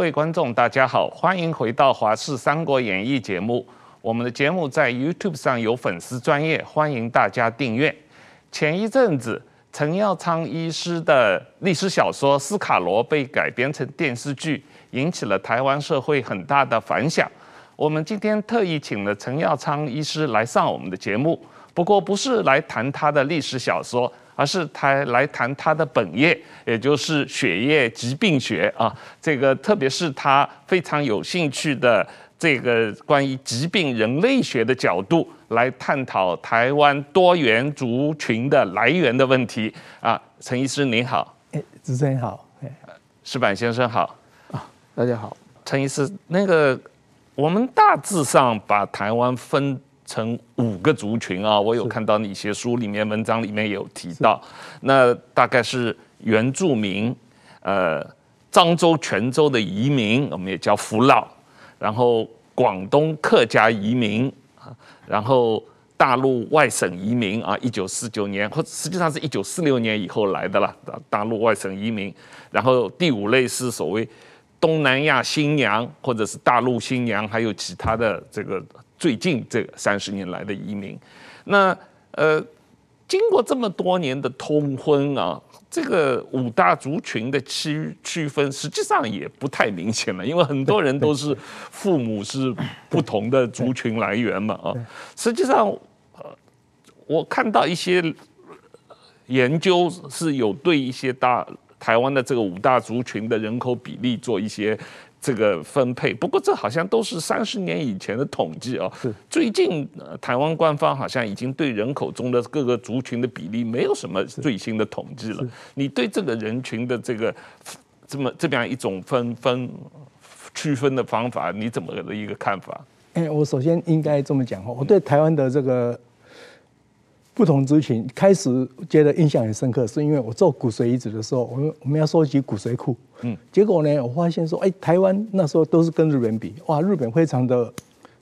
各位观众，大家好，欢迎回到《华视三国演义》节目。我们的节目在 YouTube 上有粉丝专业，欢迎大家订阅。前一阵子，陈耀昌医师的历史小说《斯卡罗》被改编成电视剧，引起了台湾社会很大的反响。我们今天特意请了陈耀昌医师来上我们的节目，不过不是来谈他的历史小说。而是他来谈他的本业，也就是血液疾病学啊，这个特别是他非常有兴趣的这个关于疾病人类学的角度来探讨台湾多元族群的来源的问题啊。陈医师您好，哎，主持人好，哎，石板先生好啊，大家好。陈医师，那个我们大致上把台湾分。成五个族群啊，我有看到你写书里面文章里面有提到，那大概是原住民，呃，漳州、泉州的移民，我们也叫福佬，然后广东客家移民啊，然后大陆外省移民啊，一九四九年或实际上是一九四六年以后来的了，大陆外省移民，然后第五类是所谓东南亚新娘或者是大陆新娘，还有其他的这个。最近这三十年来的移民，那呃，经过这么多年的通婚啊，这个五大族群的区区分实际上也不太明显了，因为很多人都是父母是不同的族群来源嘛啊。实际上，呃，我看到一些研究是有对一些大台湾的这个五大族群的人口比例做一些。这个分配，不过这好像都是三十年以前的统计啊。是最近，呃，台湾官方好像已经对人口中的各个族群的比例没有什么最新的统计了。你对这个人群的这个这么这么样一种分分区分的方法，你怎么的一个看法？哎，我首先应该这么讲哦，我对台湾的这个。不同族群开始觉得印象很深刻，是因为我做骨髓移植的时候，我们我们要收集骨髓库，嗯，结果呢，我发现说，哎，台湾那时候都是跟日本比，哇，日本非常的，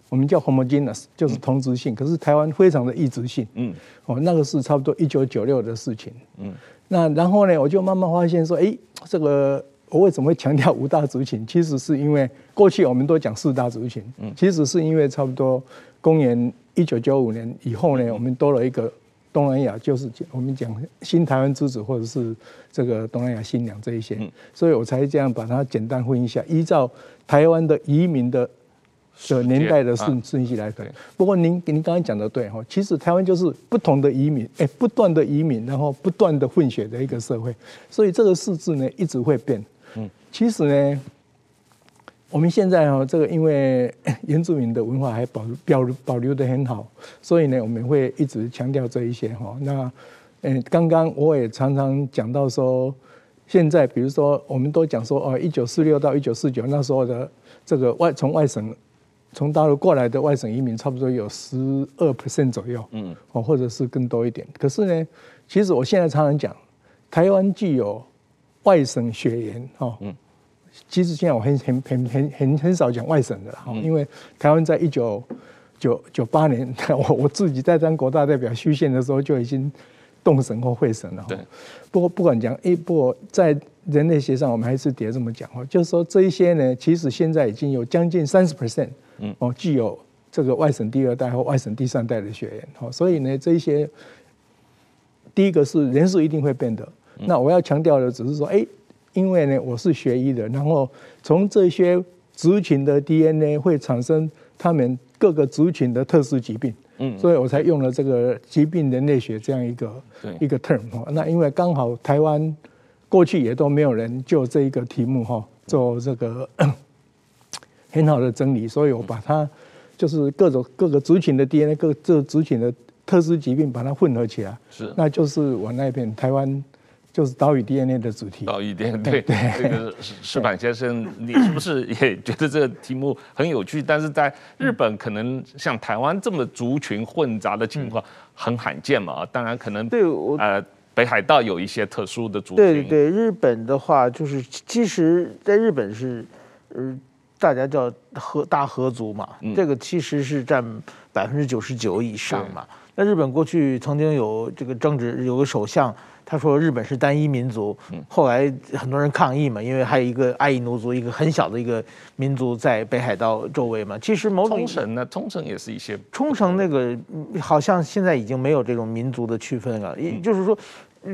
我们叫 homogeneous，就是同质性，可是台湾非常的异质性，嗯，哦，那个是差不多一九九六的事情，嗯，那然后呢，我就慢慢发现说，哎，这个我为什么会强调五大族群？其实是因为过去我们都讲四大族群，嗯，其实是因为差不多公元一九九五年以后呢，我们多了一个。东南亚就是我们讲新台湾之子，或者是这个东南亚新娘这一些，所以我才这样把它简单分一下，依照台湾的移民的的年代的顺顺序来分。不过您您刚刚讲的对哈，其实台湾就是不同的移民，哎，不断的移民，然后不断的混血的一个社会，所以这个数字呢一直会变。嗯，其实呢。我们现在哦，这个因为 原住民的文化还保保保留的很好，所以呢，我们会一直强调这一些哈。那嗯，刚刚我也常常讲到说，现在比如说，我们都讲说哦，一九四六到一九四九那时候的这个外从外省从大陆过来的外省移民，差不多有十二 percent 左右，嗯，哦，或者是更多一点。可是呢，其实我现在常常讲，台湾具有外省血缘，哈，嗯。其实现在我很很很很很很少讲外省的哈，因为台湾在一九九九八年，我我自己在当国大代表修宪的时候就已经动省或会省了。对。不过不管讲，哎，不过在人类学上，我们还是得这么讲哈，就是说这一些呢，其实现在已经有将近三十 percent，嗯，哦，具有这个外省第二代或外省第三代的血缘哈，所以呢，这一些第一个是人数一定会变的。那我要强调的只是说，哎。因为呢，我是学医的，然后从这些族群的 DNA 会产生他们各个族群的特殊疾病，嗯，所以我才用了这个疾病人类学这样一个一个 term 哈。那因为刚好台湾过去也都没有人就这一个题目哈做这个 很好的整理，所以我把它就是各种各个族群的 DNA 各这个族群的特殊疾病把它混合起来，是，那就是我那边台湾。就是岛屿 DNA 的主题。岛屿 DNA 对对，这个石 板先生，你是不是 也觉得这个题目很有趣？但是在日本，可能像台湾这么族群混杂的情况很罕见嘛。啊当然，可能对我呃北海道有一些特殊的族群。对对，日本的话，就是其实在日本是，呃，大家叫和大和族嘛，嗯、这个其实是占百分之九十九以上嘛。那日本过去曾经有这个政治有个首相，他说日本是单一民族，后来很多人抗议嘛，因为还有一个爱伊奴族，一个很小的一个民族在北海道周围嘛。其实某种冲绳呢，冲绳也是一些冲绳那个好像现在已经没有这种民族的区分了，也就是说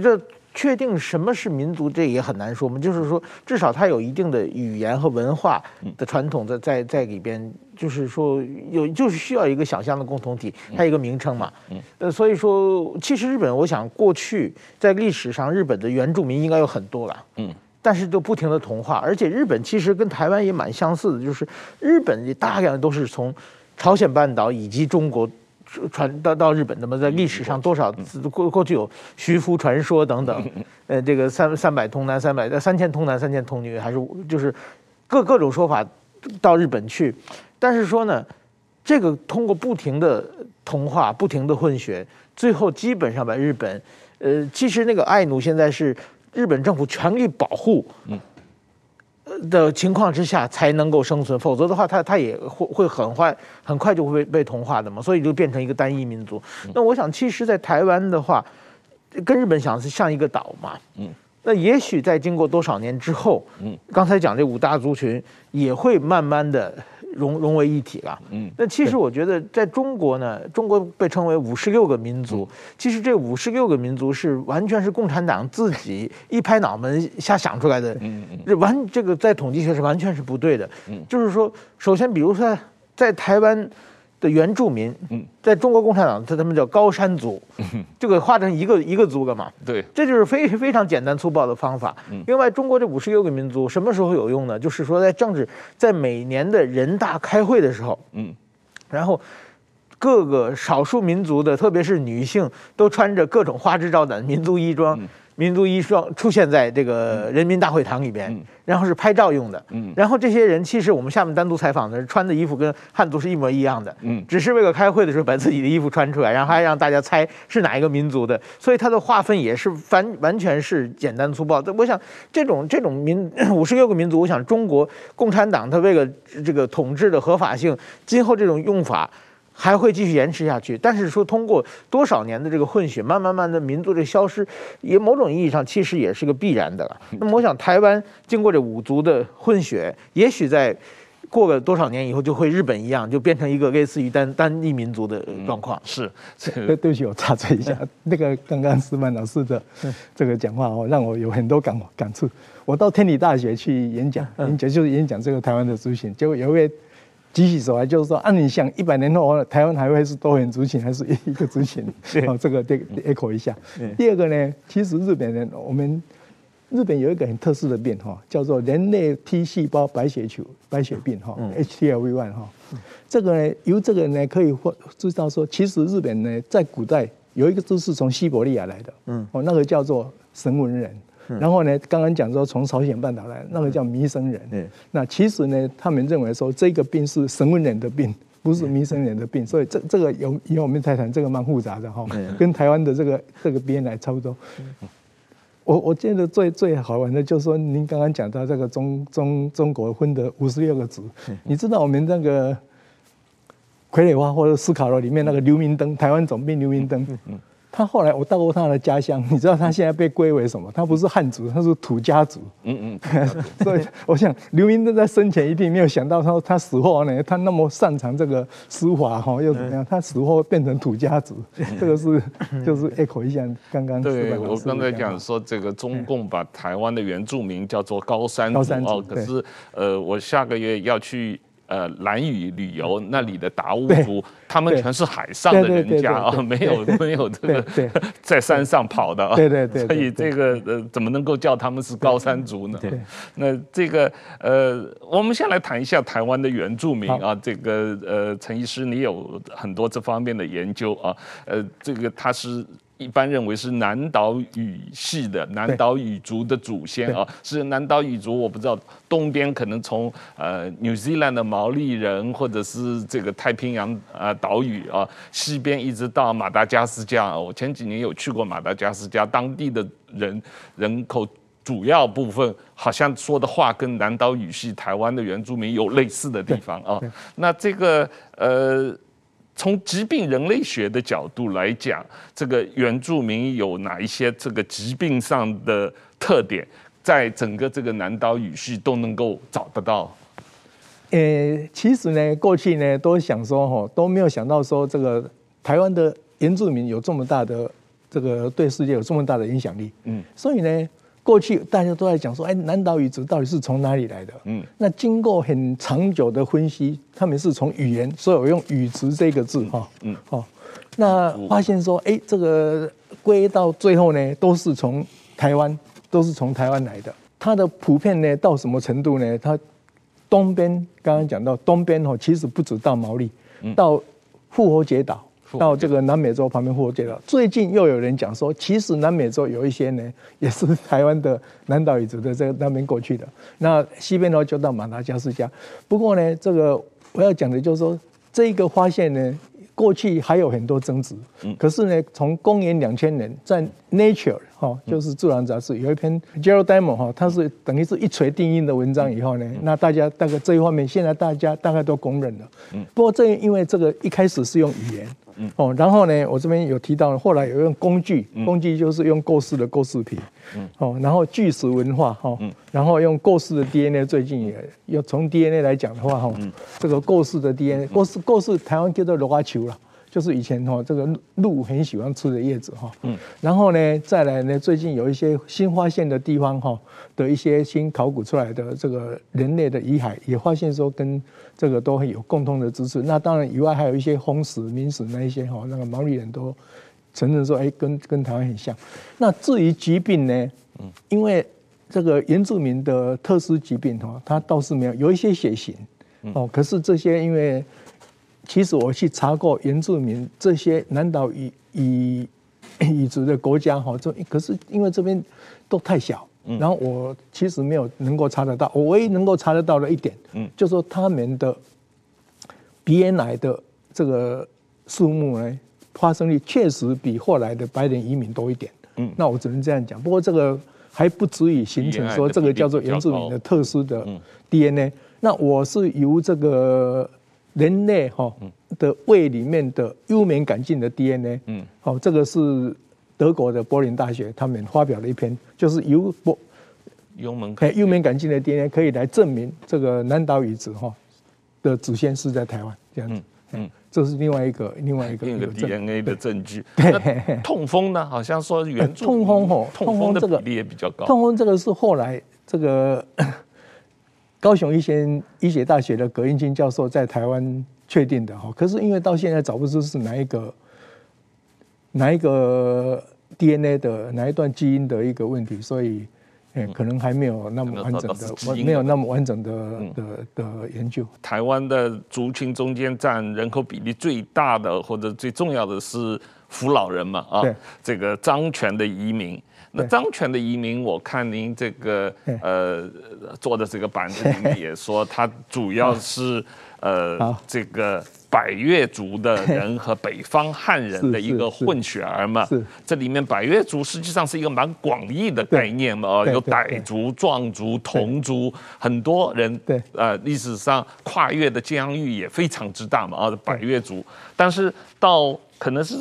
这。确定什么是民族，这也很难说嘛。就是说，至少它有一定的语言和文化的传统在在在里边。就是说，有就是需要一个想象的共同体，它有一个名称嘛。呃，所以说，其实日本，我想过去在历史上，日本的原住民应该有很多了。嗯，但是都不停的同化，而且日本其实跟台湾也蛮相似的，就是日本也大量都是从朝鲜半岛以及中国。传到到日本，那么在历史上多少过过去有徐福传说等等，呃，这个三三百童男三百三千童男三千童女，还是就是各各种说法到日本去，但是说呢，这个通过不停的同化、不停的混血，最后基本上把日本，呃，其实那个爱奴现在是日本政府全力保护。的情况之下才能够生存，否则的话，它它也会会很快很快就会被被同化的嘛，所以就变成一个单一民族。那我想，其实，在台湾的话，跟日本想是像一个岛嘛，嗯，那也许在经过多少年之后，嗯，刚才讲这五大族群也会慢慢的。融融为一体了，嗯，那其实我觉得在中国呢，中国被称为五十六个民族，其实这五十六个民族是完全是共产党自己一拍脑门瞎想出来的，嗯嗯，这完这个在统计学是完全是不对的，嗯，就是说，首先比如说在台湾。的原住民，在中国共产党，他他们叫高山族，这个划成一个一个族的嘛？对，这就是非非常简单粗暴的方法。另外，中国这五十六个民族什么时候有用呢？就是说，在政治，在每年的人大开会的时候，嗯，然后各个少数民族的，特别是女性，都穿着各种花枝招展的民族衣装。民族衣装出现在这个人民大会堂里边，然后是拍照用的。然后这些人其实我们下面单独采访的，穿的衣服跟汉族是一模一样的。只是为了开会的时候把自己的衣服穿出来，然后还让大家猜是哪一个民族的。所以它的划分也是完完全是简单粗暴。我想这种这种民 五十六个民族，我想中国共产党他为了这个统治的合法性，今后这种用法。还会继续延迟下去，但是说通过多少年的这个混血，慢慢慢的民族的消失，也某种意义上其实也是个必然的了。那么我想，台湾经过这五族的混血，也许在过个多少年以后，就会日本一样，就变成一个类似于单单一民族的状况。是，对不起，我插嘴一下，那个刚刚思曼老师的这个讲话哦，让我有很多感感触。我到天理大学去演讲，演讲就是演讲这个台湾的族群，结果有一位。举起手来，就是说，按、啊、你想，一百年后台湾还会是多元族群，还是一一个族群？哦，这个得 echo 一下。第二个呢，其实日本人，我们日本有一个很特殊的病哈，叫做人类 T 细胞白血球白血病哈，HTLV1 哈。这个呢，由这个呢可以知道说，其实日本呢在古代有一个都是从西伯利亚来的，嗯，哦，那个叫做神文人。然后呢，刚刚讲说从朝鲜半岛来，那个叫弥生人。嗯，那其实呢，他们认为说这个病是神文人的病，不是弥生人的病。所以这这个有以后我们再谈，这个蛮复杂的哈，跟台湾的这个这个边来差不多。我我觉得最最好玩的就是说，您刚刚讲到这个中中中国分的五十六个族，你知道我们那个傀儡花或者斯卡罗里面那个刘明灯，台湾总兵刘明灯。他后来我到过他的家乡，你知道他现在被归为什么？他不是汉族，他是土家族。嗯嗯。所以我想刘明正在生前一定没有想到，他他死后呢，他那么擅长这个书法哈，又怎么样？他死后变成土家族，这个是就是 echo 一下刚刚。对，我刚才讲说这个中共把台湾的原住民叫做高山族哦，可是呃，我下个月要去。呃，蓝屿旅游那里的达悟族，他们全是海上的人家啊，没有没有这个 在山上跑的啊，对对对，所以这个呃，怎么能够叫他们是高山族呢？那这个呃，我们先来谈一下台湾的原住民啊，这个呃，陈医师，你有很多这方面的研究啊，呃，这个他是。一般认为是南岛语系的南岛语族的祖先啊，是南岛语族。我不知道东边可能从呃 New Zealand 的毛利人，或者是这个太平洋啊岛屿啊，西边一直到马达加斯加。我前几年有去过马达加斯加，当地的人人口主要部分好像说的话跟南岛语系台湾的原住民有类似的地方啊。那这个呃，从疾病人类学的角度来讲，这个原住民有哪一些这个疾病上的特点，在整个这个南岛语系都能够找得到？呃、欸，其实呢，过去呢都想说哈，都没有想到说这个台湾的原住民有这么大的这个对世界有这么大的影响力。嗯，所以呢。过去大家都在讲说，哎，南岛语族到底是从哪里来的？嗯，那经过很长久的分析，他们是从语言，所以我用语族这个字哈，嗯，好，那发现说，哎，这个归到最后呢，都是从台湾，都是从台湾来的。它的普遍呢，到什么程度呢？它东边刚刚讲到东边哦，其实不止到毛利，到复活节岛。到这个南美洲旁边复活节岛，最近又有人讲说，其实南美洲有一些呢，也是台湾的南岛语族的这个那边过去的。那西边呢，就到马达加斯加。不过呢，这个我要讲的就是说，这个发现呢。过去还有很多争执，可是呢，从公元两千年在 Nature 哈，就是自然杂志有一篇 Gerald Diamond 哈，他是等于是一锤定音的文章以后呢，那大家大概这一方面现在大家大概都公认了。不过这因为这个一开始是用语言。嗯哦，然后呢，我这边有提到，后来有用工具，工具就是用过世的过世品，嗯，哦，然后巨石文化哈，嗯，然后用过世的 DNA，最近也要从 DNA 来讲的话哈，嗯，这个过世的 DNA，过世过世台湾叫做罗花球了。就是以前哈，这个鹿很喜欢吃的叶子哈。嗯。然后呢，再来呢，最近有一些新发现的地方哈的一些新考古出来的这个人类的遗骸，也发现说跟这个都很有共同的支持。那当然以外还有一些风史、民史那一些哈，那个毛利人都承认说，哎，跟跟台湾很像。那至于疾病呢，嗯，因为这个原住民的特殊疾病哈，它倒是没有，有一些血型哦，可是这些因为。其实我去查过原住民这些南岛语语语族的国家哈，这可是因为这边都太小，然后我其实没有能够查得到。我唯一能够查得到的一点，嗯，就是说他们的鼻咽癌的这个数目呢，发生率确实比后来的白人移民多一点。嗯，那我只能这样讲。不过这个还不足以形成说这个叫做原住民的特殊的 DNA。那我是由这个。人类哈的胃里面的幽门杆菌的 DNA，嗯，好，这个是德国的柏林大学他们发表了一篇，就是由波幽门幽门杆菌的 DNA 可以来证明这个南岛语族哈的祖先是在台湾这样子，嗯，这是另外一个另外一个，一个 DNA 的证据。对，痛风呢，好像说原 痛风哈，痛风这个比例也比较高。痛风这个是后来这个。高雄医学医学大学的葛英金教授在台湾确定的哈，可是因为到现在找不出是哪一个哪一个 DNA 的哪一段基因的一个问题，所以可能还没有那么完整的，没有那么完整的的的研究。台湾的族群中间占人口比例最大的或者最重要的是扶老人嘛啊，这个张权的移民。那张权的移民，我看您这个呃做的这个板子里面也说，他主要是呃这个百越族的人和北方汉人 的一个混血儿嘛。是。这里面百越族实际上是一个蛮广义的概念嘛，哦，有傣族、壮族、同族，很多人。对。呃，历史上跨越的疆域也非常之大嘛，啊，百越族。但是到可能是。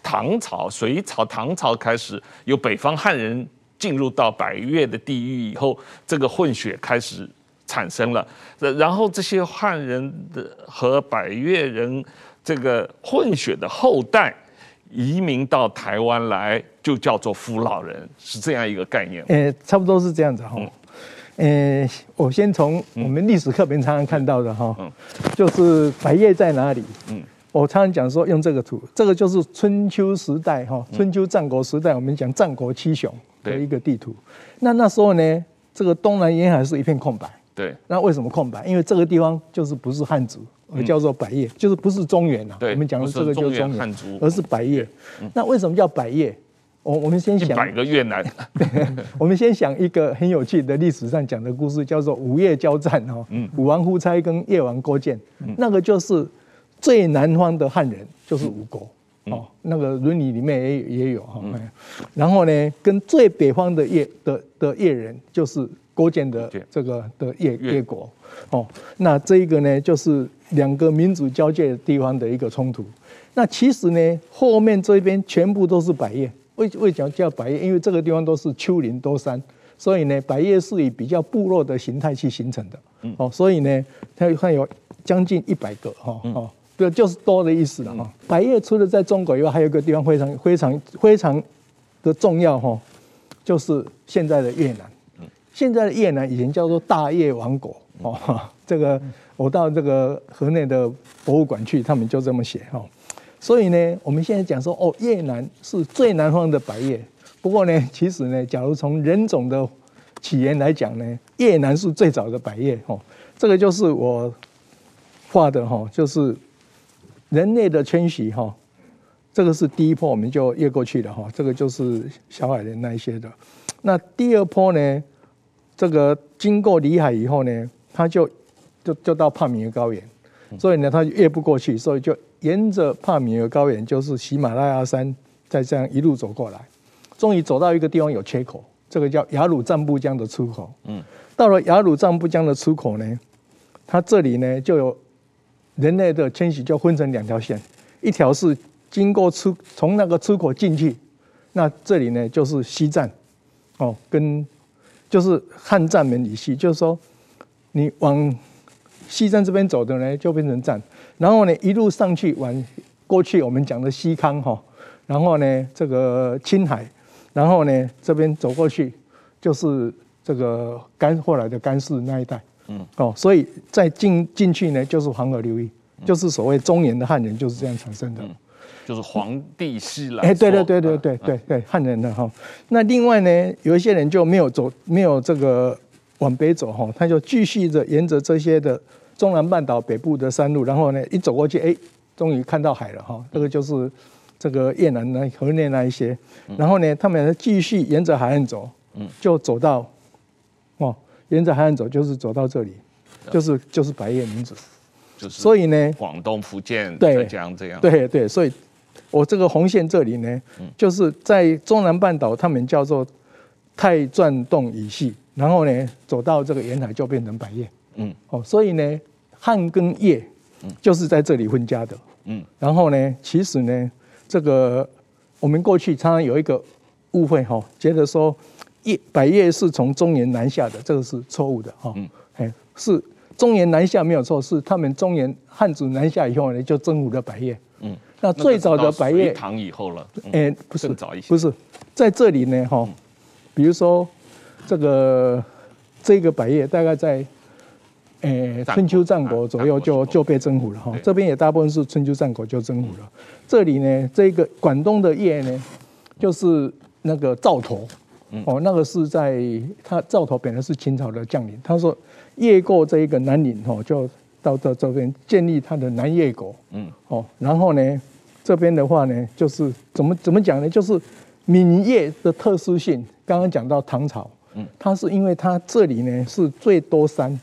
唐朝、隋朝、唐朝开始有北方汉人进入到百越的地域以后，这个混血开始产生了。然后这些汉人的和百越人这个混血的后代移民到台湾来，就叫做福老人，是这样一个概念。呃，差不多是这样子哈。呃，我先从我们历史课本常常看到的哈，就是百越在哪里？嗯。我常常讲说用这个图，这个就是春秋时代哈，春秋战国时代我们讲战国七雄的一个地图。那那时候呢，这个东南沿海是一片空白。对。那为什么空白？因为这个地方就是不是汉族，而叫做百岳，就是不是中原呐。对。我们讲的这个就是中原，而是百岳。那为什么叫百叶？我我们先想。一百个越南。我们先想一个很有趣的历史上讲的故事，叫做五岳交战哈。嗯。武王夫差跟越王勾践，那个就是。最南方的汉人就是吴国，哦，那个伦理里面也也有哈。然后呢，跟最北方的越的的越人就是勾践的这个的叶叶国哦。那这一个呢，就是两个民族交界的地方的一个冲突。那其实呢，后面这边全部都是百叶。为为什么叫百叶？因为这个地方都是丘陵多山，所以呢，百叶是以比较部落的形态去形成的。哦，所以呢，它它有将近一百个哈哦，这就是多的意思了哈。百叶除了在中国以外，还有一个地方非常非常非常的重要哈，就是现在的越南。现在的越南以前叫做大叶王国哦，这个我到这个河内的博物馆去，他们就这么写哈。所以呢，我们现在讲说，哦，越南是最南方的百叶。不过呢，其实呢，假如从人种的起源来讲呢，越南是最早的百叶。哦，这个就是我画的哈，就是人类的迁徙哈。这个是第一波，我们就越过去了哈。这个就是小矮人那一些的。那第二波呢，这个经过里海以后呢，它就就就到帕米尔高原，所以呢，它越不过去，所以就。沿着帕米尔高原，就是喜马拉雅山，再这样一路走过来，终于走到一个地方有缺口，这个叫雅鲁藏布江的出口。嗯，到了雅鲁藏布江的出口呢，它这里呢就有人类的迁徙，就分成两条线，一条是经过出从那个出口进去，那这里呢就是西藏，哦，跟就是汉藏门以西，就是说你往西藏这边走的呢，就变成藏。然后呢，一路上去往过去，我们讲的西康哈，然后呢，这个青海，然后呢，这边走过去就是这个甘后来的甘肃那一带，嗯，哦，所以再进进去呢，就是黄河流域，就是所谓中原的汉人就是这样产生的，就是皇帝西来，哎，对对对对对对对，汉人的哈。那另外呢，有一些人就没有走，没有这个往北走哈，他就继续着沿着这些的。中南半岛北部的山路，然后呢，一走过去，哎，终于看到海了哈。这个就是这个越南那河内那一些，然后呢，他们继续沿着海岸走，就走到，哦，沿着海岸走就是走到这里，就是就是白夜民族，就是所以呢，广东、福建、浙江这样，对对，所以我这个红线这里呢，就是在中南半岛，他们叫做太转洞以西，然后呢，走到这个沿海就变成百叶。嗯，哦，所以呢，汉跟叶，就是在这里分家的。嗯，然后呢，其实呢，这个我们过去常常有一个误会哈，觉得说叶百叶是从中原南下的，这个是错误的哈。嗯，哎，是中原南下没有错，是他们中原汉族南下以后呢，就征服了百叶。嗯，那最早的百叶唐以后了。哎，不是，不是，在这里呢哈，比如说这个这个百叶大概在。诶，春秋战国左右就就被征服了哈，这边也大部分是春秋战国就征服了。这里呢，这个广东的叶呢，就是那个赵佗，哦，那个是在他赵佗本来是秦朝的将领，他说越过这一个南岭哈，就到这这边建立他的南越国，嗯，哦，然后呢，这边的话呢，就是怎么怎么讲呢？就是闽越的特殊性，刚刚讲到唐朝，嗯，它是因为它这里呢是最多山。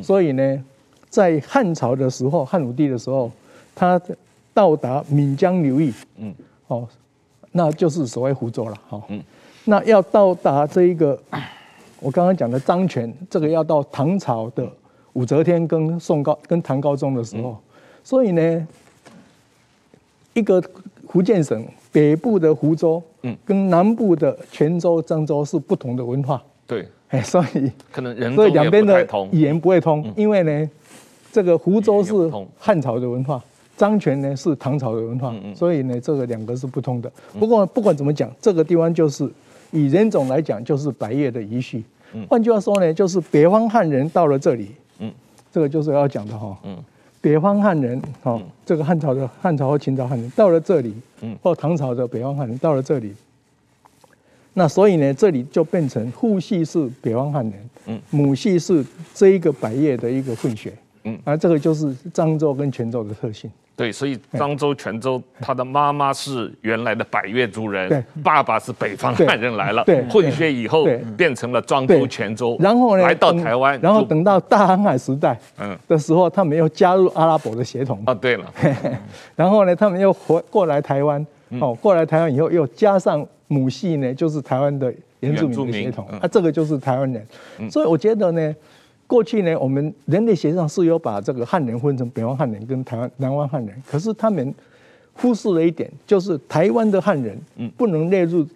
所以呢，在汉朝的时候，汉武帝的时候，他到达闽江流域，嗯，哦，那就是所谓湖州了，哈，嗯，那要到达这一个，我刚刚讲的漳泉，这个要到唐朝的武则天跟宋高跟唐高宗的时候，所以呢，一个福建省北部的湖州，嗯，跟南部的泉州、漳州是不同的文化，对。哎，所以可能人所以两边的语言不会通，因为呢，这个湖州是汉朝的文化，漳泉呢是唐朝的文化，所以呢，这个两个是不通的。不过不管怎么讲，这个地方就是以人种来讲，就是百叶的遗绪。换句话说呢，就是北方汉人到了这里，嗯，这个就是要讲的哈，嗯，北方汉人，哈，这个汉朝的汉朝和秦朝汉人到了这里，嗯，或唐朝的北方汉人到了这里。那所以呢，这里就变成父系是北方汉人，嗯，母系是这一个百叶的一个混血，嗯，而这个就是漳州跟泉州的特性。对，所以漳州、泉州，他的妈妈是原来的百越族人，对，爸爸是北方汉人来了，对，混血以后变成了漳州、泉州，然后呢，来到台湾，然后等到大航海时代，嗯，的时候，他们又加入阿拉伯的血统啊，对了，然后呢，他们又回过来台湾。哦，过来台湾以后又加上母系呢，就是台湾的原住民的血统，啊，这个就是台湾人。所以我觉得呢，过去呢，我们人类学上是有把这个汉人分成北方汉人跟台湾南方汉人，可是他们忽视了一点，就是台湾的汉人不能列入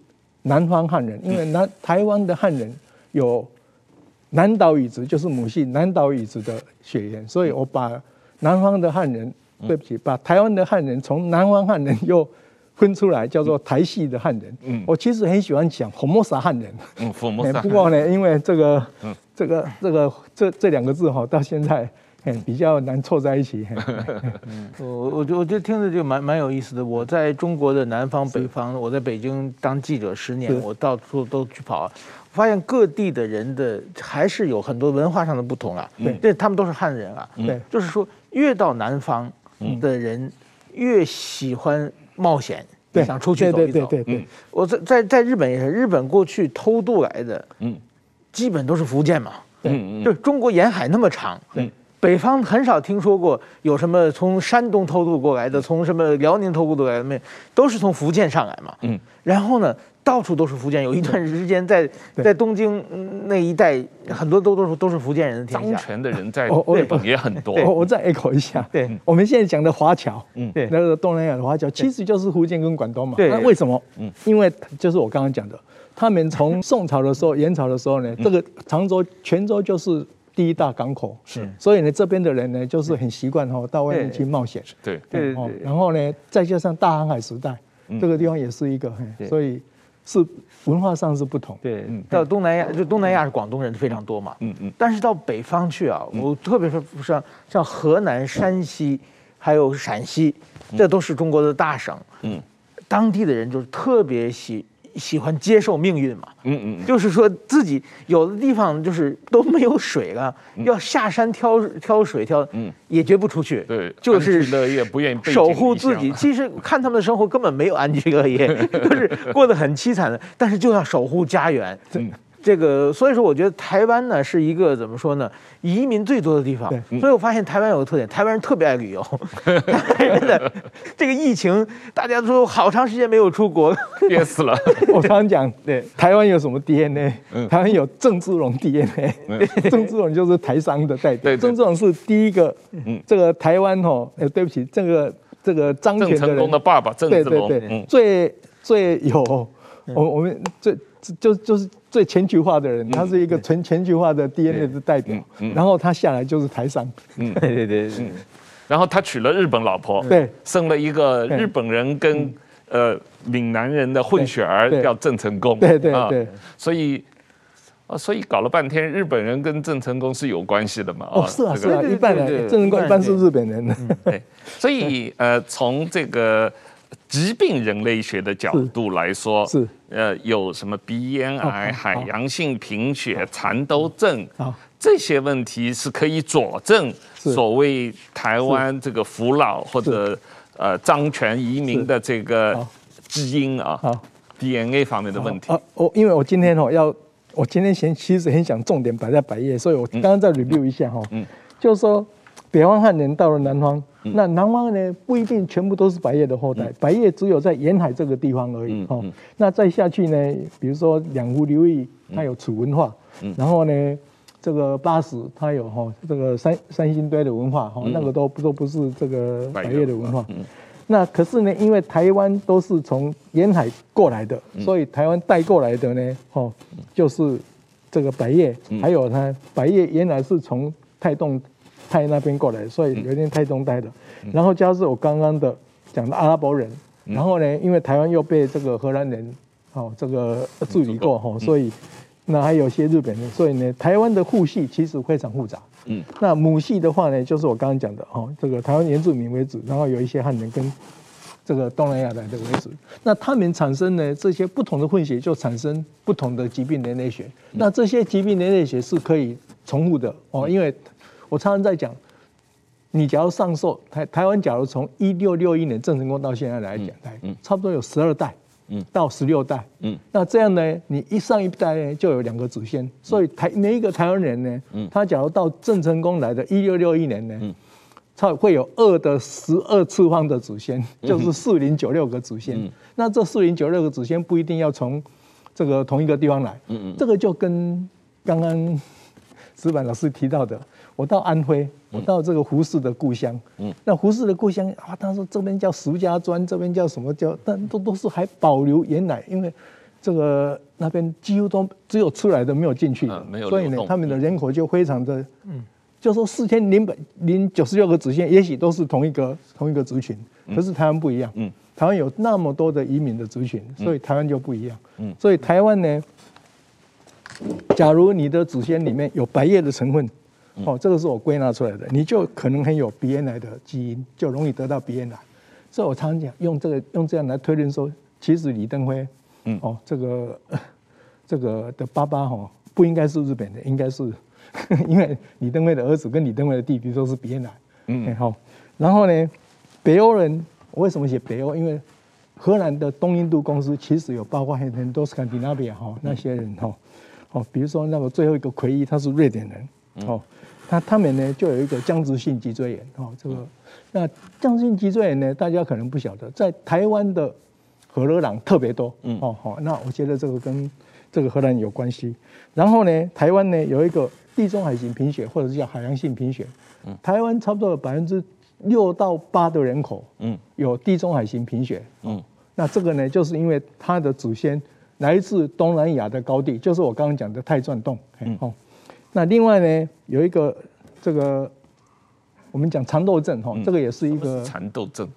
南方汉人，因为南 台湾的汉人有南岛语族，就是母系南岛语族的血缘，所以我把南方的汉人，对不起，把台湾的汉人从南方汉人又分出来，叫做台系的汉人。嗯，我其实很喜欢讲 Formosa 汉人。嗯，Formosa。不过呢，因为这个，这个，这个，这这两个字哈，到现在。比较难凑在一起。嗯，我我我觉得听着就蛮蛮有意思的。我在中国的南方、北方，我在北京当记者十年，我到处都去跑，发现各地的人的还是有很多文化上的不同啊。对，这他们都是汉人啊。对，就是说越到南方的人越喜欢冒险，想出去走一走。对对对。我在在在日本也是，日本过去偷渡来的，嗯，基本都是福建嘛。嗯嗯。就中国沿海那么长。对。北方很少听说过有什么从山东偷渡过来的，从什么辽宁偷渡过来的，没都是从福建上来嘛。嗯，然后呢，到处都是福建。有一段时间在在东京那一带，很多都都是都是福建人的天下。张全的人在日本也很多。我我再 echo 一下，对，我们现在讲的华侨，嗯，对，那个东南亚的华侨，其实就是福建跟广东嘛。对，那为什么？嗯，因为就是我刚刚讲的，他们从宋朝的时候、元朝的时候呢，这个常州、泉州就是。第一大港口是，所以呢，这边的人呢，就是很习惯哈，到外面去冒险。对对对。然后呢，再加上大航海时代，这个地方也是一个，所以是文化上是不同。对，到东南亚，就东南亚是广东人非常多嘛。嗯嗯。但是到北方去啊，我特别是像像河南、山西，还有陕西，这都是中国的大省。嗯。当地的人就是特别喜。喜欢接受命运嘛，嗯嗯，就是说自己有的地方就是都没有水了，要下山挑挑水挑，嗯，也绝不出去，对，就是乐业不愿意守护自己。其实看他们的生活根本没有安居乐业，就是过得很凄惨的，但是就要守护家园。嗯。这个，所以说，我觉得台湾呢是一个怎么说呢，移民最多的地方。对，所以我发现台湾有个特点，台湾人特别爱旅游。台湾人的这个疫情，大家都说好长时间没有出国，憋死了。我常常讲，对，台湾有什么 DNA？台湾有郑志龙 DNA。郑芝龙就是台商的代表。对，郑芝龙是第一个。嗯，这个台湾哦，呃，对不起，这个这个张全的人的爸爸郑芝龙，最最有我我们最。就就是最全球化的人，他是一个纯全球化的 DNA 的代表，然后他下来就是台商，嗯，对对对，嗯，然后他娶了日本老婆，对，生了一个日本人跟呃闽南人的混血儿，叫郑成功，对对对，所以啊，所以搞了半天，日本人跟郑成功是有关系的嘛？哦，是啊是啊，一半人郑成功一般是日本人。的，对，所以呃，从这个。疾病人类学的角度来说，是呃，有什么鼻咽癌、海洋性贫血、蚕豆症这些问题是可以佐证所谓台湾这个扶老或者呃张全移民的这个基因啊，DNA 方面的问题。我因为我今天哦要，我今天先其实很想重点摆在百叶，所以我刚刚再 review 一下哈，嗯，就是说北方汉人到了南方。那南方呢，不一定全部都是白叶的后代，白叶只有在沿海这个地方而已。哦，那再下去呢，比如说两湖流域，它有楚文化，然后呢，这个八十它有哈这个三三星堆的文化，哈，那个都不都不是这个百叶的文化。那可是呢，因为台湾都是从沿海过来的，所以台湾带过来的呢，哦，就是这个百叶，还有它百叶原来是从泰东。泰那边过来，所以有点泰中带的，然后加上我刚刚的讲的阿拉伯人，然后呢，因为台湾又被这个荷兰人哦这个治理过哈，所以那还有些日本人，所以呢，台湾的父系其实非常复杂。嗯，那母系的话呢，就是我刚刚讲的哦，这个台湾原住民为主，然后有一些汉人跟这个东南亚来的为主，那他们产生呢这些不同的混血，就产生不同的疾病人类学。那这些疾病人类学是可以重复的哦，因为。我常常在讲，你假如上溯台台湾，假如从一六六一年郑成功到现在来讲，嗯，差不多有十二代，到十六代，那这样呢，你一上一代呢就有两个祖先，所以台每一个台湾人呢，他假如到郑成功来的一六六一年呢，他会有二的十二次方的祖先，就是四零九六个祖先。嗯、那这四零九六个祖先不一定要从这个同一个地方来。嗯嗯，这个就跟刚刚 石板老师提到的，我到安徽，我到这个胡适的故乡。嗯，那胡适的故乡啊，他说这边叫石家庄，这边叫什么叫？但都都是还保留原来，因为这个那边几乎都只有出来的，没有进去的，啊、没有。所以呢，他们的人口就非常的嗯。就说四千零百零九十六个祖先，也许都是同一个同一个族群，可是台湾不一样。嗯，台湾有那么多的移民的族群，所以台湾就不一样。嗯，所以台湾呢，假如你的祖先里面有白叶的成分，哦，这个是我归纳出来的，你就可能很有鼻咽癌的基因，就容易得到鼻咽癌。所以我常常讲，用这个用这样来推论说，其实李登辉，嗯，哦，这个 这个的爸爸哈，不应该是日本的，应该是。因为李登辉的儿子跟李登辉的弟弟都是鼻咽癌，嗯，好，然后呢，北欧人，我为什么写北欧？因为荷兰的东印度公司其实有包括很很多斯堪的纳比亚哈那些人哈，哦，比如说那个最后一个奎伊，他是瑞典人，哦，他他们呢就有一个僵直性脊椎炎，哦，这个那僵直性脊椎炎呢，大家可能不晓得，在台湾的荷兰人特别多，嗯，哦，好，那我觉得这个跟这个荷兰有关系。然后呢，台湾呢有一个。地中海型贫血，或者是叫海洋性贫血，嗯，台湾差不多有百分之六到八的人口，嗯，有地中海型贫血，嗯，那这个呢，就是因为他的祖先来自东南亚的高地，就是我刚刚讲的泰钻洞，嗯，哦，那另外呢，有一个这个我们讲蚕豆症，哈，这个也是一个蚕豆症，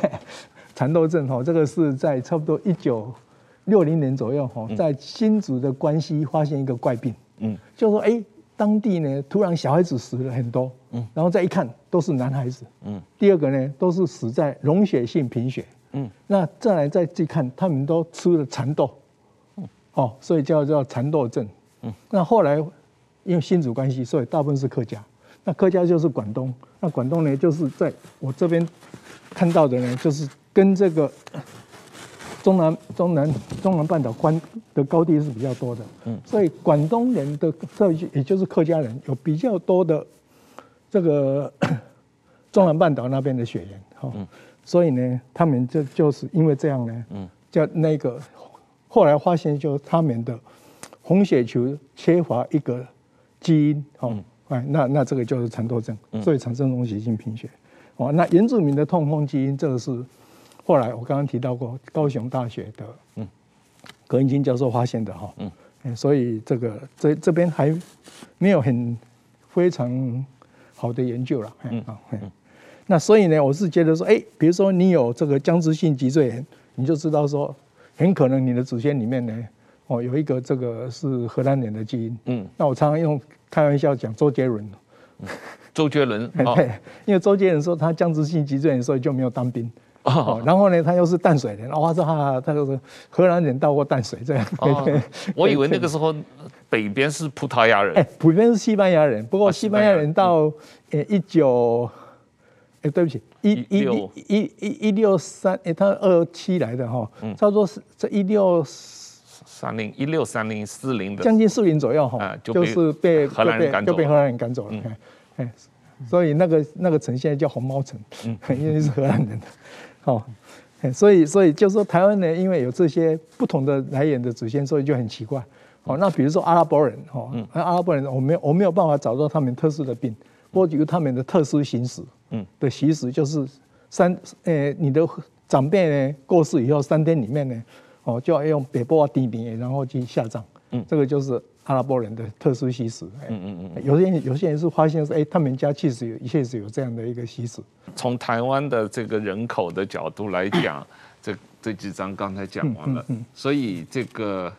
蚕豆症，哈，这个是在差不多一九六零年左右，哈，在新竹的关西发现一个怪病，嗯，就说哎。当地呢，突然小孩子死了很多，嗯，然后再一看都是男孩子，嗯，第二个呢都是死在溶血性贫血，嗯，那再来再去看，他们都吃了蚕豆，嗯，哦，所以叫叫蚕豆症，嗯，那后来因为新主关系，所以大部分是客家，那客家就是广东，那广东呢就是在我这边看到的呢，就是跟这个。中南、中南、中南半岛关的高地是比较多的，嗯，所以广东人的这也就是客家人有比较多的这个 中南半岛那边的血缘，哈，所以呢，他们就就是因为这样呢，嗯，叫那个后来发现就他们的红血球缺乏一个基因，哦，哎，那那这个就是蚕豆症，所以产生溶血性贫血，哦，那原住民的痛风基因这个是。后来我刚刚提到过，高雄大学的嗯，葛应金教授发现的哈，嗯，所以这个这这边还没有很非常好的研究了，嗯啊，那所以呢，我是觉得说，哎，比如说你有这个僵直性脊椎炎，你就知道说，很可能你的祖先里面呢，哦，有一个这个是荷兰人的基因，嗯，那我常常用开玩笑讲周杰伦，周杰伦，对，因为周杰伦说他僵直性脊椎炎，所以就没有当兵。哦，然后呢，他又是淡水人，哇，这哈，他就是荷兰人到过淡水这样。哦，我以为那个时候北边是葡萄牙人，哎，北边是西班牙人。不过西班牙人到呃一九，哎，对不起，一一一一一六三，哎，他二七来的哈，差不多是这一六三零一六三零四零的，将近四零左右哈，就是被荷兰人赶走，就被荷兰人赶走了。哎，所以那个那个城现在叫红毛城，因为是荷兰人的。哦，所以所以就是说台湾呢，因为有这些不同的来源的祖先，所以就很奇怪。哦，那比如说阿拉伯人，哦，阿拉伯人，我没有我没有办法找到他们特殊的病，不过有他们的特殊形式，嗯，的习俗就是三，呃，你的长辈呢过世以后三天里面呢，哦，就要用北部啊地名，然后去下葬，嗯，这个就是。阿拉伯人的特殊习俗，嗯嗯嗯，有些人有些人是发现说，哎，他们家确实有，确实有这样的一个习俗。从台湾的这个人口的角度来讲，这这几张刚才讲完了，嗯所以这个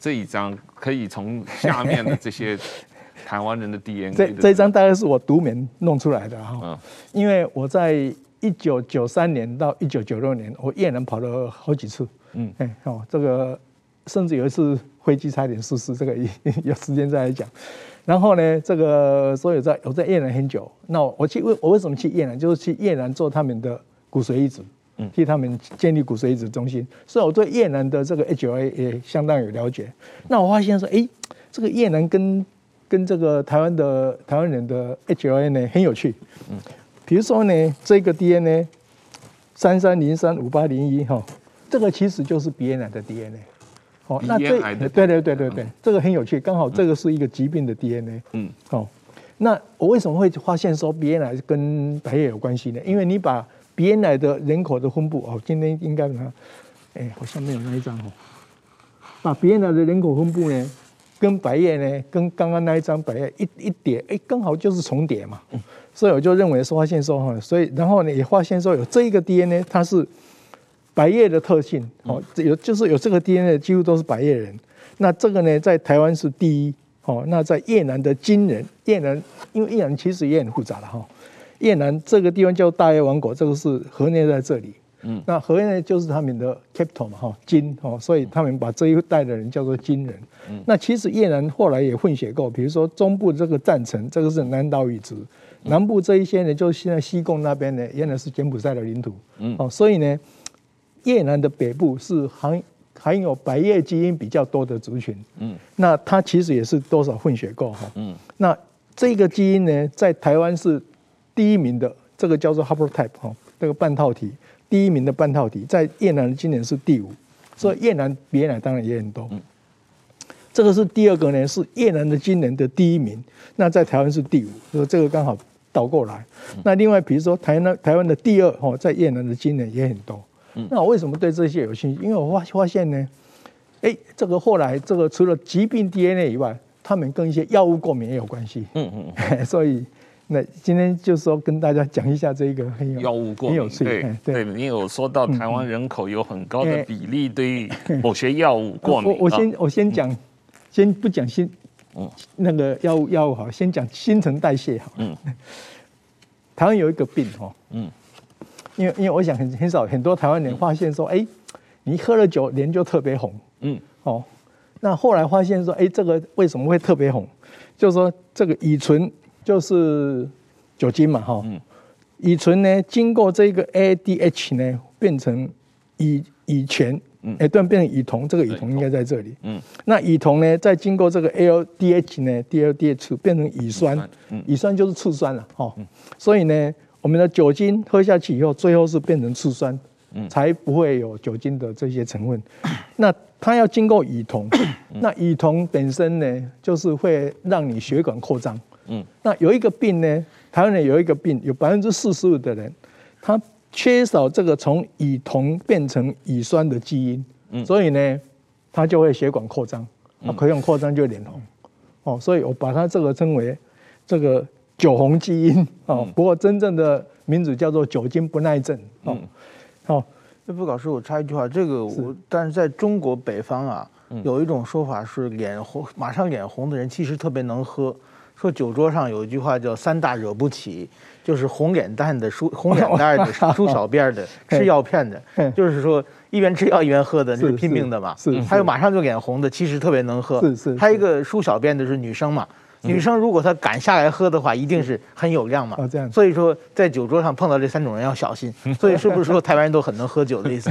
这一张可以从下面的这些 台湾人的 DNA。这这一张大概是我独门弄出来的哈，因为我在一九九三年到一九九六年，我越南跑了好几次，嗯，哎，哦，这个。甚至有一次飞机差点失事，这个 有时间再来讲。然后呢，这个所以在我在越南很久。那我去为我为什么去越南？就是去越南做他们的骨髓移植，嗯，替他们建立骨髓移植中心。所以我对越南的这个 HLA 也相当有了解。那我发现说，哎，这个越南跟跟这个台湾的台湾人的 HLA 呢很有趣。嗯，比如说呢，这个 DNA 三三零三五八零一哈，这个其实就是鼻咽癌的 DNA。哦，那这对对对对对，这个很有趣，刚好这个是一个疾病的 DNA。嗯，哦，那我为什么会发现说鼻咽癌跟白叶有关系呢？因为你把鼻咽癌的人口的分布哦，今天应该拿，哎，好像没有那一张哦，把鼻咽癌的人口分布呢，跟白叶呢，跟刚刚那一张白叶一一叠，哎，刚好就是重叠嘛。所以我就认为说发现说哈，所以然后呢也发现说有这一个 DNA 它是。百叶的特性，哦，有就是有这个 DNA 几乎都是白叶人。那这个呢，在台湾是第一，哦，那在越南的金人，越南因为越南其实也很复杂了哈。越南这个地方叫大叶王国，这个是河内在这里，嗯，那河内就是他们的 capital 嘛，哈，金，哦，所以他们把这一代的人叫做金人。嗯，那其实越南后来也混血过，比如说中部这个赞成，这个是南岛语族，南部这一些呢，就是现在西贡那边呢，原来是柬埔寨的领土，嗯，哦，所以呢。越南的北部是含含有白叶基因比较多的族群，嗯，那它其实也是多少混血够哈，嗯，那这个基因呢，在台湾是第一名的，这个叫做 haplotype 哈，这个半套体第一名的半套体，在越南今年是第五，所以越南比越南当然也很多，嗯，这个是第二个呢，是越南的今年的第一名，那在台湾是第五，所以这个刚好倒过来，那另外比如说台湾台湾的第二哈，在越南的今年也很多。那我为什么对这些有兴趣？因为我发发现呢，哎，这个后来这个除了疾病 DNA 以外，他们跟一些药物过敏也有关系。嗯嗯。所以那今天就是说跟大家讲一下这个很有药物过敏，很有趣。对对，你有说到台湾人口有很高的比例对某些药物过敏。我我先我先讲，先不讲新，嗯，那个药物药物好，先讲新陈代谢好。嗯。台湾有一个病哈，嗯。因为因为我想很很少很多台湾人发现说，哎，你喝了酒脸就特别红，嗯，哦，那后来发现说，哎，这个为什么会特别红？就是说这个乙醇就是酒精嘛，哈，嗯，乙醇呢经过这个 ADH 呢变成乙乙醛，嗯，哎，变成乙酮，这个乙酮应该在这里，嗯，那乙酮呢再经过这个 LDH 呢，LDH 变成乙酸，嗯，乙酸就是醋酸了，哈，所以呢。我们的酒精喝下去以后，最后是变成醋酸，才不会有酒精的这些成分。那它要经过乙酮，那乙酮本身呢，就是会让你血管扩张。嗯，那有一个病呢，台湾人有一个病，有百分之四十五的人，他缺少这个从乙酮变成乙酸的基因，所以呢，他就会血管扩张，他可用扩张就脸红。哦，所以我把它这个称为这个。酒红基因哦，不过真正的名字叫做酒精不耐症哦。哦，那傅老师，我插一句话，这个我但是在中国北方啊，有一种说法是脸红马上脸红的人其实特别能喝。说酒桌上有一句话叫“三大惹不起”，就是红脸蛋的、梳 红脸蛋的、梳小辫的、吃药片的，就是说一边吃药一边喝的，那是拼命的嘛。是，还有马上就脸红的，其实特别能喝。是是。还有一个梳小辫的是女生嘛。女生如果她敢下来喝的话，一定是很有量嘛。哦，这样。所以说，在酒桌上碰到这三种人要小心。所以是不是说台湾人都很能喝酒的意思？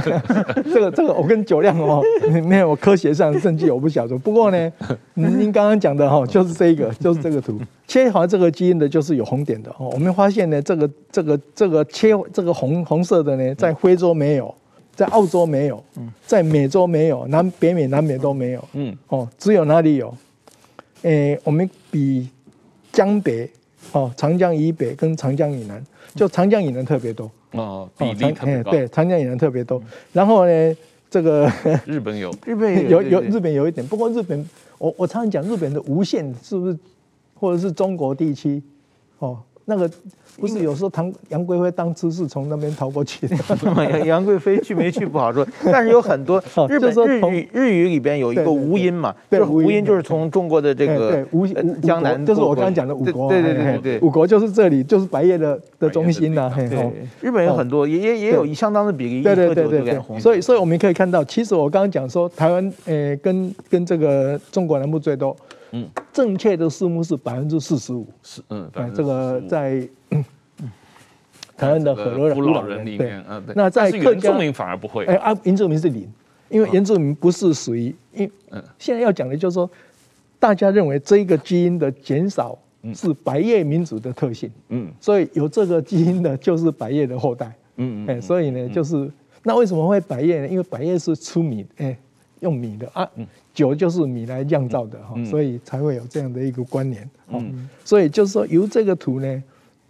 这 个这个，我跟酒量哦，没有科学上证据，我不晓得。不过呢，您刚刚讲的哈，就是这个，就是这个图，切好这个基因的，就是有红点的哦。我们发现呢，这个这个这个切这个红红色的呢，在非洲没有，在澳洲没有，在美洲没有，南北美、南美都没有。嗯，哦，只有哪里有？诶、欸，我们比江北哦，长江以北跟长江以南，就长江以南特别多哦，比例特别高。对，长江以南特别多。然后呢，这个 日本有，日本有有日本有一点，不过日本，我我常常讲日本的无限是不是，或者是中国地区哦。那个不是有时候唐杨贵妃当初是从那边逃过去的，杨贵妃去没去不好说，但是有很多 日本日语日语里边有一个吴音嘛，对，吴音就是从中国的这个吴江南，就是我刚刚讲的五国，对对对对，五国就是这里就是白夜的的中心呐，对，日本有很多也也也有相当的比例，对对对对，所以所以我们可以看到，其实我刚刚讲说台湾呃跟跟这个中国南部最多。嗯，正确的数目是百分之四十五，是嗯，这个在 台湾的河洛老人里面，嗯，那在原住民反而不会，哎啊，原住民是零，因为原住民不是属于，因嗯，现在要讲的就是说，大家认为这个基因的减少是白叶民族的特性。嗯，所以有这个基因的就是白叶的后代。嗯嗯，所以呢，就是那为什么会白叶呢？因为白叶是出名，哎，用米的啊，酒就是米来酿造的哈，所以才会有这样的一个关联。嗯，所以就是说由这个图呢，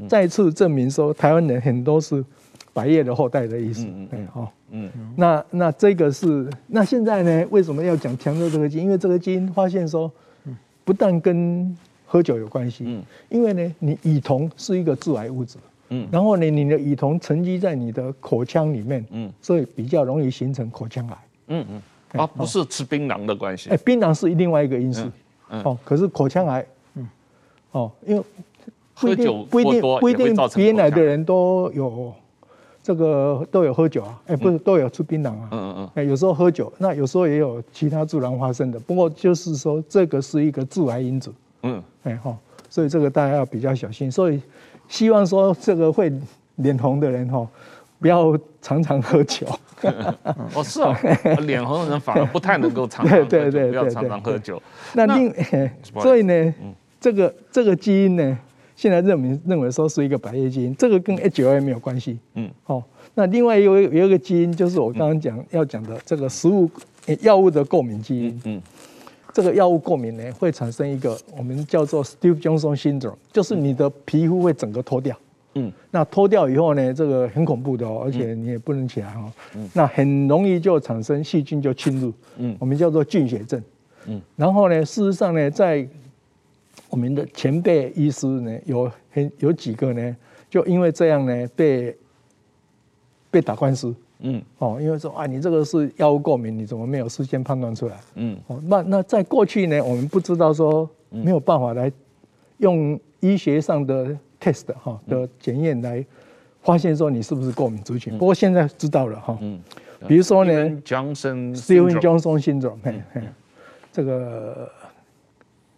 再次证明说台湾人很多是百叶的后代的意思。嗯好。嗯，那那这个是那现在呢？为什么要讲强调这个基因？因为这个基因发现说，不但跟喝酒有关系，嗯，因为呢，你乙酮是一个致癌物质，嗯，然后呢，你的乙酮沉积在你的口腔里面，嗯，所以比较容易形成口腔癌，嗯嗯，啊，不是吃槟榔的关系，哎，槟榔是另外一个因素，哦，可是口腔癌，嗯，哦，因为喝酒不一定不一定鼻咽癌。的人都有。这个都有喝酒啊，哎，不是都有吃槟榔啊，嗯嗯嗯，哎，有时候喝酒，那有时候也有其他自然发生的，不过就是说这个是一个致癌因子，嗯，哎哈，所以这个大家要比较小心，所以希望说这个会脸红的人哈，不要常常喝酒。哦，是啊，脸红的人反而不太能够常常喝酒，对对对，不要常常喝酒。那另，所以呢，这个这个基因呢。现在认为认为说是一个白叶基因，这个跟 H9A 没有关系。嗯，好，那另外有有一个基因，就是我刚刚讲要讲的这个食物药物的过敏基因。嗯，这个药物过敏呢，会产生一个我们叫做 Stevens-Johnson syndrome，就是你的皮肤会整个脱掉。嗯，那脱掉以后呢，这个很恐怖的哦，而且你也不能起来哈。嗯，那很容易就产生细菌就侵入。嗯，我们叫做菌血症。嗯，然后呢，事实上呢，在我们的前辈医师呢，有很有几个呢，就因为这样呢，被被打官司。嗯，哦，因为说啊，你这个是药物过敏，你怎么没有事先判断出来？嗯，哦，那那在过去呢，我们不知道说没有办法来用医学上的 test 哈的检验来发现说你是不是过敏族群。不过现在知道了哈。嗯，比如说呢，Stevens-Johnson syndrome，嘿嘿，这个。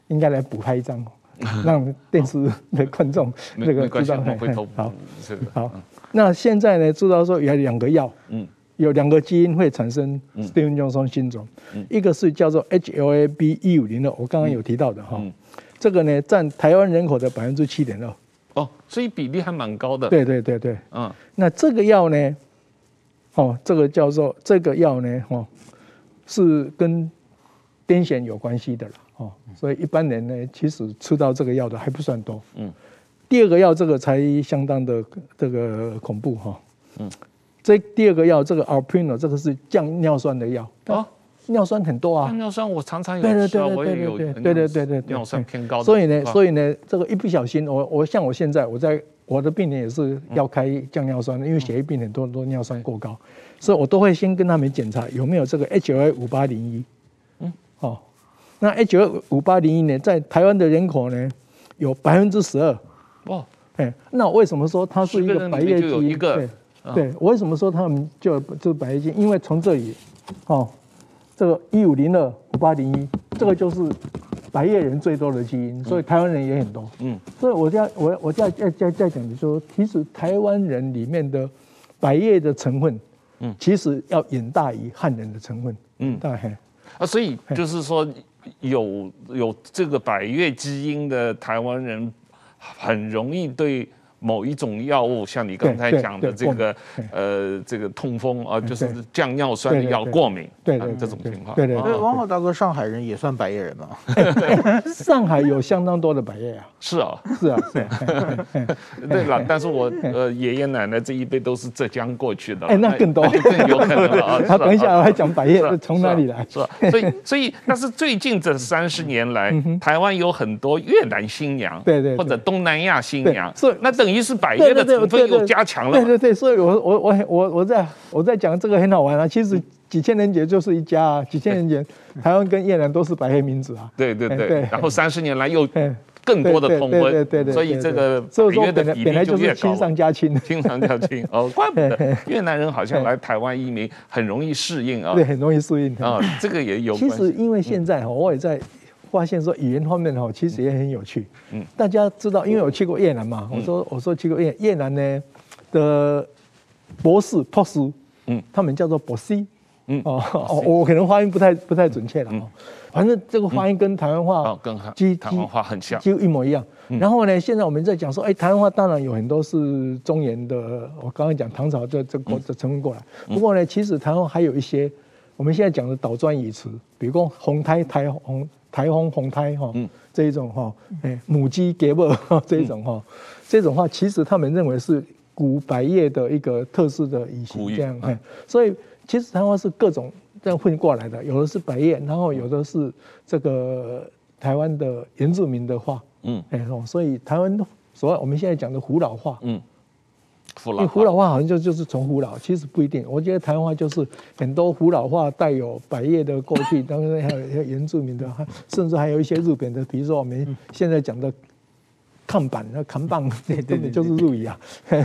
应该来补拍一张，让电视的 观众那个知道。好，好。那现在呢，知道说有两个药，嗯，有两个基因会产生 Stevens-Johnson syndrome，一个是叫做 HLA-B 一五零的，我刚刚有提到的哈，这个呢占台湾人口的百分之七点二。哦，所以比例还蛮高的。对对对对，嗯。那这个药呢，哦，这个叫做这个药呢，哦，是跟癫痫有关系的了。哦，所以一般人呢，其实吃到这个药的还不算多。嗯，第二个药这个才相当的这个恐怖哈。嗯，这第二个药这个 Alpreno 这个是降尿酸的药。啊，尿酸很多啊。尿酸我常常有吃啊，我也有。对对对对对，尿酸偏高。所以呢，所以呢，这个一不小心，我我像我现在我在我的病人也是要开降尿酸的，因为血液病很多都尿酸过高，所以我都会先跟他们检查有没有这个 HLA 五八零一。嗯，哦。那 H 五八零一呢，在台湾的人口呢，有百分之十二。哦，哎，那为什么说它是一个百叶基因？对，对，我为什么说他们就就是百叶基因？因为从这里，哦，这个一五零二五八零一，这个就是百叶人最多的基因，所以台湾人也很多。嗯，所以我在我我在在在在讲的说，其实台湾人里面的百叶的成分，嗯，其实要远大于汉人的成分。嗯，大概。啊，所以就是说。有有这个百越基因的台湾人，很容易对某一种药物，像你刚才讲的这个呃这个痛风啊，就是降尿酸的药过敏，对对这种情况。对对，王浩大哥，上海人也算白叶人吗？上海有相当多的白叶啊。是啊，是啊，是啊 对了，但是我呃爷爷奶奶这一辈都是浙江过去的，哎，那更多，更有可能 啊。他等一下我还讲白叶从哪里来？是吧？所以所以，但是最近这三十年来，台湾有很多越南新娘，对对，或者东南亚新娘，是那等。等于是百叶的成分又加强了。对对对，所以我我我我我在我在讲这个很好玩啊。其实几千年前就是一家啊，几千年前台湾跟越南都是百黑民族啊。对对对。然后三十年来又更多的通婚，对对对。所以这个百叶的比例就越高。亲上加亲，亲上加亲。哦，怪不得越南人好像来台湾移民很容易适应啊。对，很容易适应啊。这个也有。其实因为现在哈，我也在。发现说语言方面哈，其实也很有趣。嗯，大家知道，因为我去过越南嘛，我说我说去过越越南呢的博士 （pos），嗯，他们叫做博士，嗯。哦哦，我可能发音不太不太准确了。哦，反正这个发音跟台湾话哦跟台湾话很像，几乎一模一样。然后呢，现在我们在讲说，哎，台湾话当然有很多是中原的，我刚刚讲唐朝这这过这成分过来。不过呢，其实台湾还有一些我们现在讲的倒转语词，比如说红胎台红台风红胎哈，这一种哈，哎母鸡给不 这一种哈，这种话其实他们认为是古百叶的一个特殊的语型这样，哎，所以其实台湾是各种这样混过来的，有的是百叶，然后有的是这个台湾的原住民的话。嗯，哎，所以台湾所谓我们现在讲的胡老话，嗯，胡老，胡老话好像就就是从胡老，其实不一定。我觉得台湾话就是很多胡老话带有百叶的过去，当然还有一些原住民的，甚至还有一些日本的，比如说我们现在讲的看板、那扛棒，对对就是日语啊。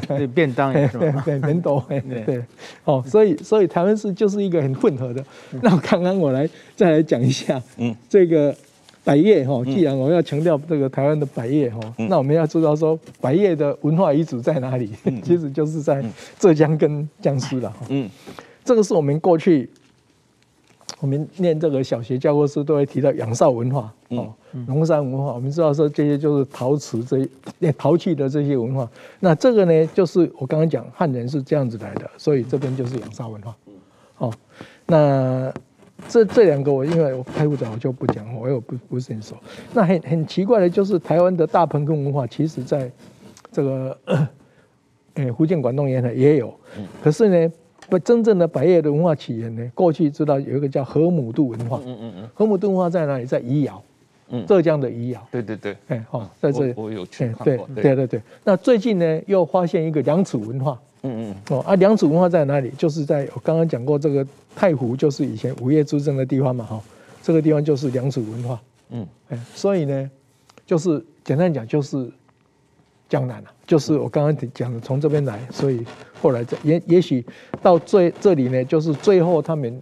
对，便当也是吧？对，便当，对，哦，所以所以台湾是就是一个很混合的。那我刚刚我来再来讲一下，嗯，这个。百叶哈，既然我要强调这个台湾的百叶哈，嗯、那我们要知道说百叶的文化遗址在哪里？嗯、其实就是在浙江跟江苏了。嗯，这个是我们过去我们念这个小学教科书都会提到仰韶文化哦，龙山文化。我们知道说这些就是陶瓷这些 陶器的这些文化。那这个呢，就是我刚刚讲汉人是这样子来的，所以这边就是仰韶文化。哦，那。这这两个我因为我太复杂，我就不讲，我又不不是很熟。那很很奇怪的就是台湾的大棚坑文化，其实在这个 呃福建、广东沿海也有。可是呢，不真正的百叶的文化起源呢，过去知道有一个叫河姆渡文化。嗯嗯嗯。河姆渡文化在哪里？在余姚。嗯。浙江的余姚。对对对。哎，好，在这里我有去看过。对对对对。那最近呢，又发现一个良渚文化。嗯嗯。哦啊，良渚文化在哪里？就是在我刚刚讲过这个。太湖就是以前五岳出征的地方嘛，哈，这个地方就是良渚文化，嗯，哎，所以呢，就是简单讲就是江南啊，就是我刚刚讲的从这边来，所以后来也也许到最这里呢，就是最后他们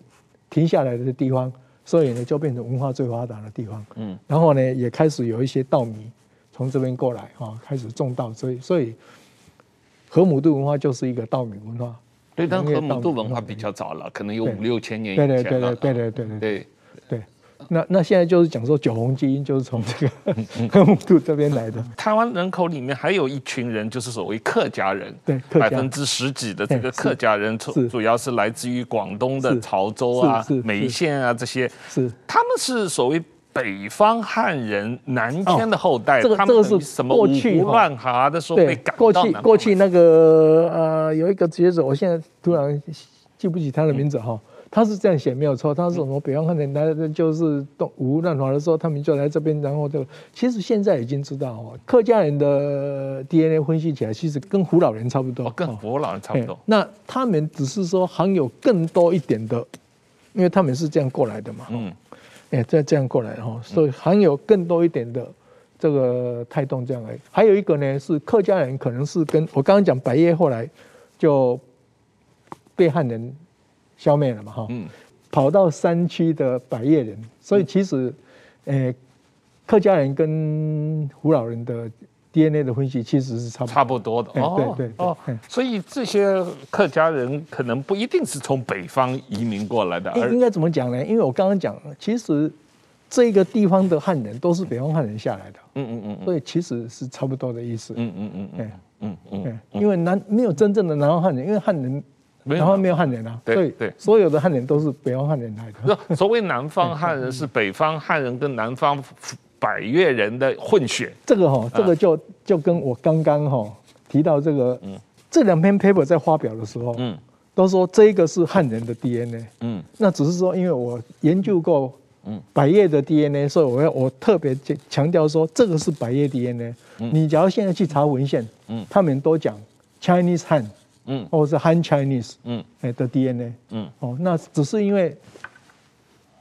停下来的地方，所以呢就变成文化最发达的地方，嗯，然后呢也开始有一些稻米从这边过来，啊，开始种稻，所以所以河姆渡文化就是一个稻米文化。对，但河姆渡文化比较早了，可能有五六千年以前了。对对对对对对对对。那那现在就是讲说九红基因就是从这个 河姆渡这边来的。台湾人口里面还有一群人，就是所谓客家人，对，百分之十几的这个客家人，主主要是来自于广东的潮州啊、梅县啊这些。是，他们是所谓。北方汉人南迁的后代，这个这个是什么？过去乱哈的时候被赶过去过去那个呃有一个学者，我现在突然记不起他的名字哈，他是这样写没有错，他是什么北方汉人来的就是东吴乱华的时候，他们就来这边，然后就其实现在已经知道哦，客家人的 DNA 分析起来其实跟胡老人差不多，跟胡老人差不多。那他们只是说含有更多一点的，因为他们是这样过来的嘛。嗯。哎，再这样过来哈，所以含有更多一点的这个胎动这样来。还有一个呢，是客家人，可能是跟我刚刚讲百越后来就被汉人消灭了嘛哈。嗯。跑到山区的百越人，所以其实，诶，客家人跟胡老人的。DNA 的分析其实是差不差不多的。哦，对对哦，所以这些客家人可能不一定是从北方移民过来的，应该怎么讲呢？因为我刚刚讲，其实这个地方的汉人都是北方汉人下来的，嗯嗯嗯，所以其实是差不多的意思，嗯嗯嗯嗯嗯嗯，因为南没有真正的南方汉人，因为汉人南方没有汉人啊，对对。所有的汉人都是北方汉人来的。所谓南方汉人 是北方汉人跟南方。百越人的混血，这个哈，这个就就跟我刚刚哈提到这个，嗯，这两篇 paper 在发表的时候，嗯，都说这个是汉人的 DNA，嗯，那只是说因为我研究过，嗯，百越的 DNA，所以我要我特别强调说这个是百越 DNA。你假如现在去查文献，嗯，他们都讲 Chinese Han，嗯，或者是 Han Chinese，嗯，哎的 DNA，嗯，哦，那只是因为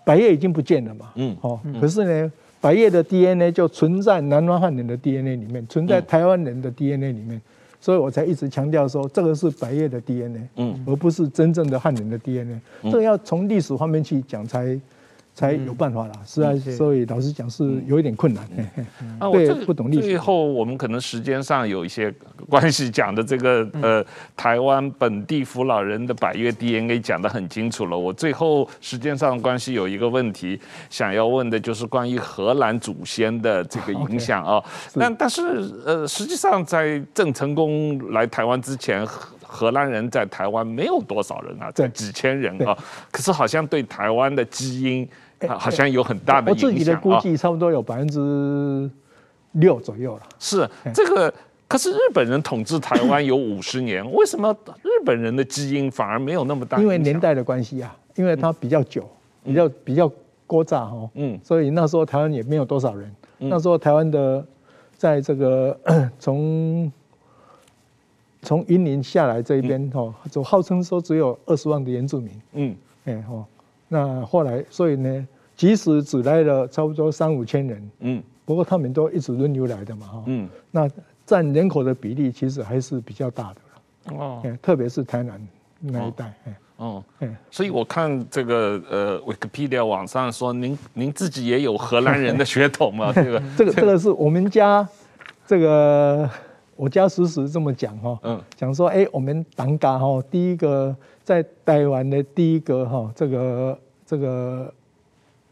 百越已经不见了嘛，嗯，哦，可是呢。百叶的 DNA 就存在南方汉人的 DNA 里面，存在台湾人的 DNA 里面，所以我才一直强调说这个是百叶的 DNA，嗯，而不是真正的汉人的 DNA。这个要从历史方面去讲才才有办法啦。是啊，所以老实讲是有一点困难。啊，对，不懂历史。最后我们可能时间上有一些关系，讲的这个呃，台湾本地扶老人的百月 DNA 讲得很清楚了。我最后时间上的关系有一个问题想要问的，就是关于荷兰祖先的这个 影响啊。但但是呃，实际上在郑成功来台湾之前。荷兰人在台湾没有多少人啊，在几千人啊，可是好像对台湾的基因好像有很大的影响。我自己的估计差不多有百分之六左右了。是这个，可是日本人统治台湾有五十年，为什么日本人的基因反而没有那么大？因为年代的关系啊，因为它比较久，比较比较锅炸哈，嗯，所以那时候台湾也没有多少人。那时候台湾的在这个 从。从云林下来这一边哈，就号称说只有二十万的原住民。嗯，哎哈，那后来所以呢，即使只来了差不多三五千人，嗯，不过他们都一直轮流来的嘛哈。嗯，那占人口的比例其实还是比较大的哦，特别是台南那一带。哦，所以我看这个呃，Wikipedia 网上说您您自己也有荷兰人的血统嘛？这个这个这个是我们家这个。我家时时这么讲哈，嗯，讲说哎，我们当家哈，第一个在台湾的第一个哈，这个这个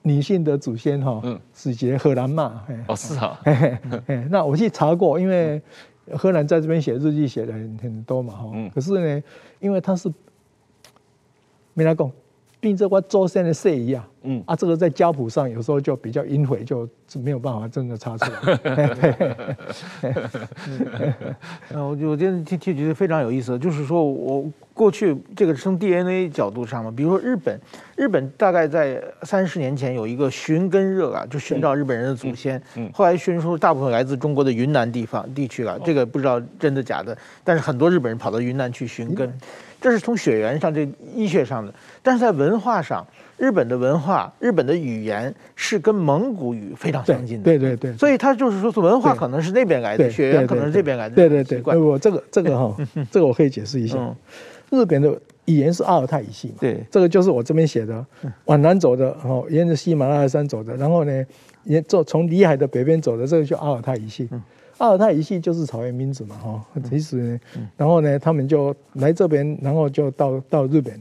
女性的祖先哈，嗯，是杰荷兰嘛，哦是啊，那我去查过，因为荷兰在这边写日记写的很很多嘛哈，嗯，可是呢，因为他是没来讲。并这块周身的色一样，嗯。啊，这个在家谱上有时候就比较隐晦，就没有办法真的查出来。我 我觉得听听觉得非常有意思，就是说我过去这个从 DNA 角度上嘛，比如说日本，日本大概在三十年前有一个寻根热啊，就寻找日本人的祖先，嗯，后来寻出大部分来自中国的云南地方地区了，这个不知道真的假的，但是很多日本人跑到云南去寻根。这是从血缘上，这医学上的，但是在文化上，日本的文化、日本的语言是跟蒙古语非常相近的。对对对，所以他就是说，文化可能是那边来的，血缘可能是这边来的。对对对，我这个这个哈，这个我可以解释一下。日本的语言是阿尔泰语系嘛？对，这个就是我这边写的，往南走的，哦，沿着喜马拉雅山走的，然后呢，沿走从里海的北边走的，这个叫阿尔泰语系。阿尔泰语系就是草原民族嘛，哈，其实呢，然后呢，他们就来这边，然后就到到日本。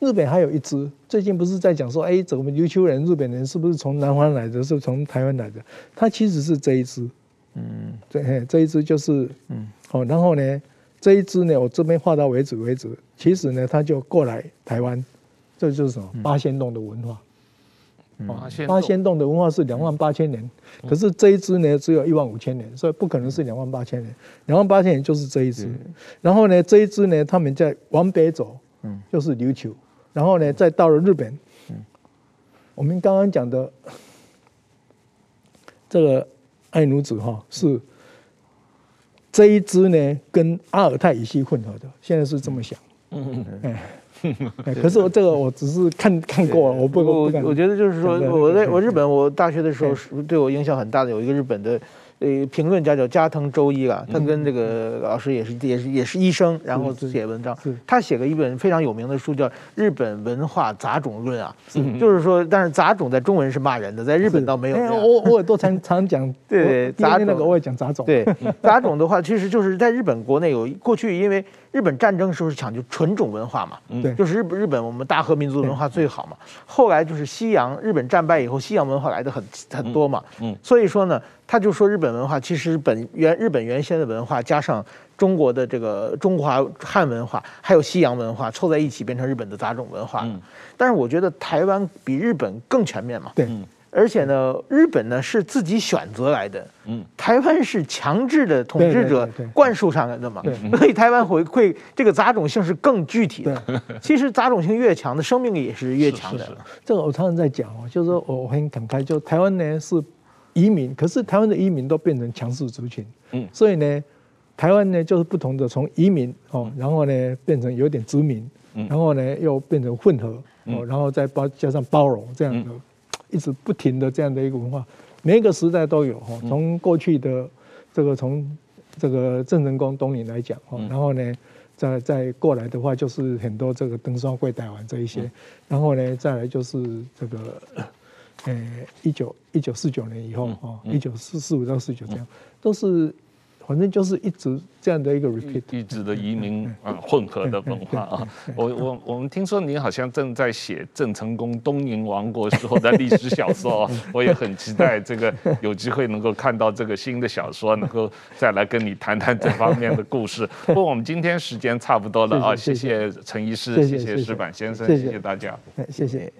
日本还有一支，最近不是在讲说，哎，怎么琉球人、日本人是不是从南方来的，是从台湾来的？它其实是这一支，嗯，这这一支就是，嗯，好，然后呢，这一支呢，我这边画到为止为止，其实呢，他就过来台湾，这就是什么八仙洞的文化。八仙洞的文化是两万八千年，可是这一支呢只有一万五千年，所以不可能是两万八千年。两万八千年就是这一支，然后呢这一支呢他们在往北走，就是琉球，然后呢再到了日本，我们刚刚讲的这个爱奴子哈是这一支呢跟阿尔泰语系混合的，现在是这么想，嗯。嗯。可是我这个我只是看看过了，我不我我觉得就是说，我在我日本我大学的时候对我影响很大的有一个日本的。呃，评论家叫加藤周一啊，他跟这个老师也是也是也是医生，然后写文章。他写过一本非常有名的书，叫《日本文化杂种论》啊，就是说，但是杂种在中文是骂人的，在日本倒没有。我我也都常常讲，对杂种那个我也讲杂种。对杂种的话，其实就是在日本国内有过去，因为日本战争时候是讲究纯种文化嘛，对，就是日本日本我们大和民族文化最好嘛。后来就是西洋日本战败以后，西洋文化来的很很多嘛，嗯，所以说呢。他就说日本文化其实本原日本原先的文化加上中国的这个中华汉文化，还有西洋文化凑在一起变成日本的杂种文化。嗯，但是我觉得台湾比日本更全面嘛。对，而且呢，日本呢是自己选择来的，嗯，台湾是强制的统治者灌输上来的嘛。所以台湾回馈这个杂种性是更具体的。其实杂种性越强的生命力也是越强的。这个我常常在讲哦，就是说我很感慨，就台湾呢是。移民，可是台湾的移民都变成强势族群，嗯，所以呢，台湾呢就是不同的，从移民哦，然后呢变成有点殖民，然后呢又变成混合哦，然后再包加上包容这样的，一直不停的这样的一个文化，每一个时代都有哈，从过去的这个从这个郑成功东林来讲哈，然后呢再再过来的话，就是很多这个登山会台湾这一些，嗯、然后呢，再来就是这个，呃，一九一九四九年以后哦，一九四四五到四九这样，嗯、都是。反正就是一直这样的一个 repeat，一直的移民啊，混合的文化啊。我我我们听说您好像正在写郑成功东宁王国时候的历史小说，我也很期待这个有机会能够看到这个新的小说，能够再来跟你谈谈这方面的故事。不过我们今天时间差不多了啊，谢谢陈医师，谢谢石板先生，谢谢大家，谢谢。